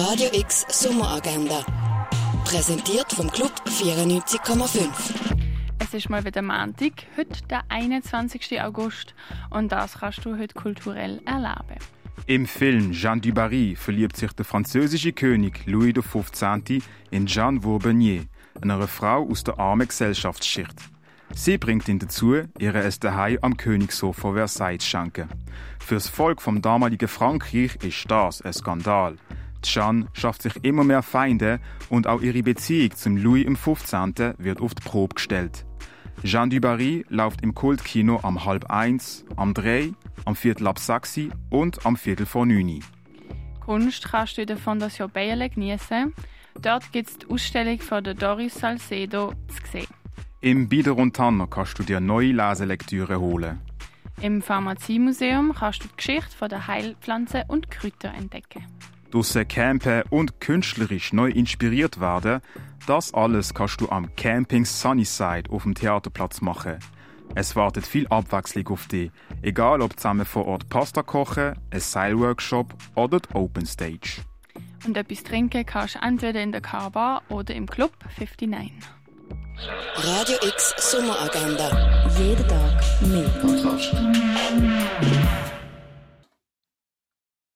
Radio X Sommeragenda. Präsentiert vom Club 94,5. Es ist mal wieder Montag, heute der 21. August und das kannst du heute kulturell erleben. Im Film Jeanne du Barry verliebt sich der französische König Louis XV. in Jeanne Vaubernier, einer Frau aus der armen Gesellschaftsschicht. Sie bringt ihn dazu, ihre es daheim am Königshof von Versailles zu schenken. Fürs Volk vom damaligen Frankreich ist das ein Skandal. Jeanne schafft sich immer mehr Feinde und auch ihre Beziehung zum Louis XV. wird auf die Probe gestellt. Jeanne du Barry läuft im Kultkino am halb eins, am drei, am viertel ab sechs und am viertel vor neun. Kunst kannst du in der Fondation Bayerle genießen. Dort gibt es die Ausstellung von der Doris Salcedo zu sehen. Im Bieder und Tanner kannst du dir neue Leselektüre holen. Im Pharmaziemuseum kannst du die Geschichte der Heilpflanzen und Kräuter entdecken. Draussen campen und künstlerisch neu inspiriert werden, das alles kannst du am Camping Sunnyside auf dem Theaterplatz machen. Es wartet viel Abwechslung auf dich, egal ob zusammen vor Ort Pasta kochen, ein Seilworkshop oder die Open Stage. Und etwas trinken kannst du entweder in der Car oder im Club 59. Radio X Sommeragenda. Jeden Tag mehr. Kontrast.